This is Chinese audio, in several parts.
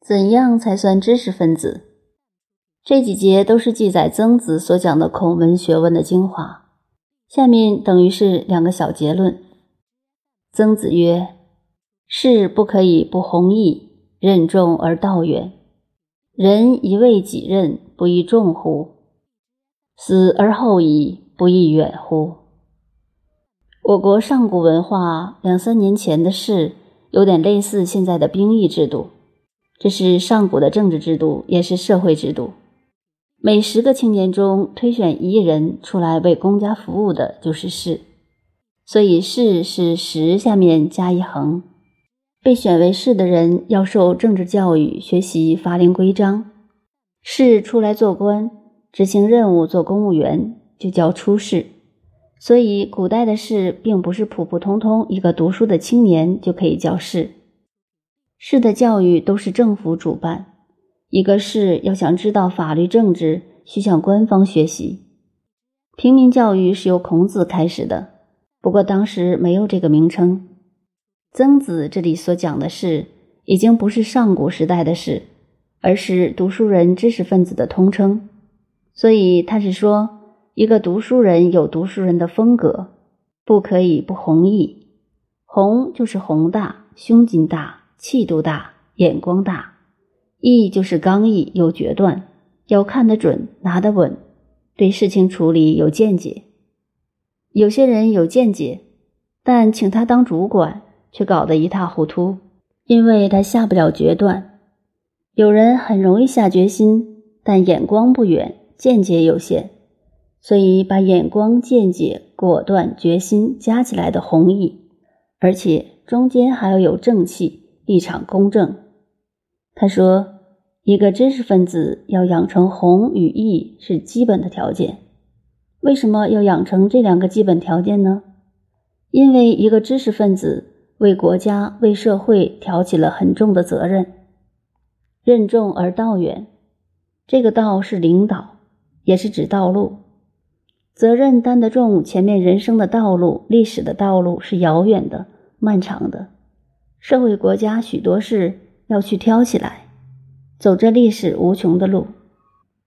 怎样才算知识分子？这几节都是记载曾子所讲的孔文学问的精华。下面等于是两个小结论。曾子曰：“士不可以不弘毅，任重而道远。人以为己任，不亦重乎？死而后已，不亦远乎？”我国上古文化两三年前的事，有点类似现在的兵役制度。这是上古的政治制度，也是社会制度。每十个青年中推选一人出来为公家服务的，就是士。所以士是十下面加一横。被选为士的人要受政治教育，学习法令规章。士出来做官，执行任务，做公务员，就叫出仕。所以，古代的士并不是普普通通一个读书的青年就可以叫士。士的教育都是政府主办。一个士要想知道法律政治，需向官方学习。平民教育是由孔子开始的，不过当时没有这个名称。曾子这里所讲的是，已经不是上古时代的事，而是读书人、知识分子的通称。所以他是说。一个读书人有读书人的风格，不可以不弘毅。弘就是宏大、胸襟大、气度大、眼光大；毅就是刚毅、有决断，要看得准、拿得稳，对事情处理有见解。有些人有见解，但请他当主管，却搞得一塌糊涂，因为他下不了决断。有人很容易下决心，但眼光不远，见解有限。所以，把眼光、见解、果断、决心加起来的弘毅，而且中间还要有正气、立场公正。他说，一个知识分子要养成弘与义是基本的条件。为什么要养成这两个基本条件呢？因为一个知识分子为国家、为社会挑起了很重的责任，任重而道远。这个道是领导，也是指道路。责任担得重，前面人生的道路、历史的道路是遥远的、漫长的，社会国家许多事要去挑起来，走这历史无穷的路。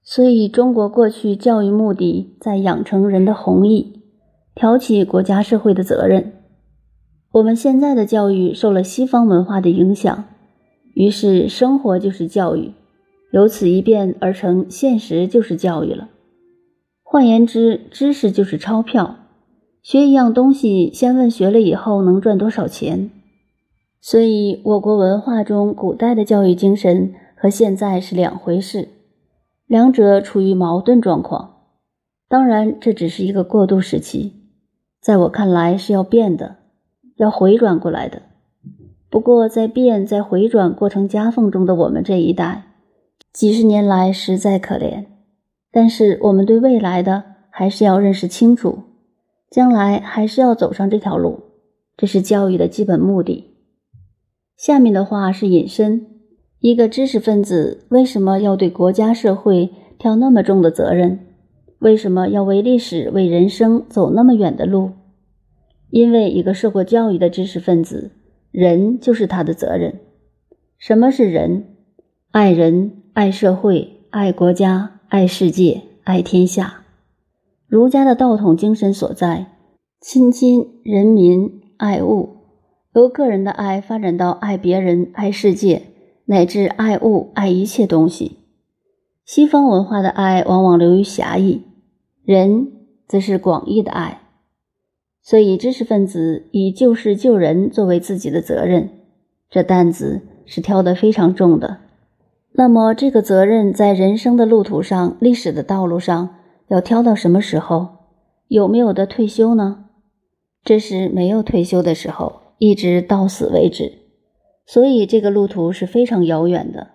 所以，中国过去教育目的在养成人的弘毅，挑起国家社会的责任。我们现在的教育受了西方文化的影响，于是生活就是教育，由此一变而成现实就是教育了。换言之，知识就是钞票。学一样东西，先问学了以后能赚多少钱。所以，我国文化中古代的教育精神和现在是两回事，两者处于矛盾状况。当然，这只是一个过渡时期，在我看来是要变的，要回转过来的。不过，在变、在回转过程夹缝中的我们这一代，几十年来实在可怜。但是我们对未来的还是要认识清楚，将来还是要走上这条路，这是教育的基本目的。下面的话是引申：一个知识分子为什么要对国家社会挑那么重的责任？为什么要为历史、为人生走那么远的路？因为一个受过教育的知识分子，人就是他的责任。什么是人？爱人、爱社会、爱国家。爱世界，爱天下，儒家的道统精神所在，亲亲人民，爱物，由个人的爱发展到爱别人、爱世界，乃至爱物、爱一切东西。西方文化的爱往往流于狭义，人则是广义的爱。所以，知识分子以救世救人作为自己的责任，这担子是挑得非常重的。那么，这个责任在人生的路途上、历史的道路上，要挑到什么时候？有没有的退休呢？这是没有退休的时候，一直到死为止。所以，这个路途是非常遥远的。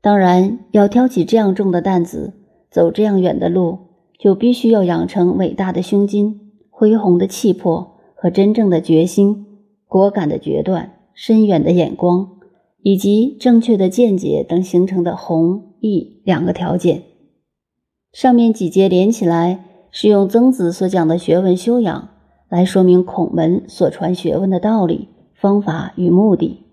当然，要挑起这样重的担子，走这样远的路，就必须要养成伟大的胸襟、恢宏的气魄和真正的决心、果敢的决断、深远的眼光。以及正确的见解等形成的弘毅两个条件。上面几节连起来，是用曾子所讲的学问修养来说明孔门所传学问的道理、方法与目的。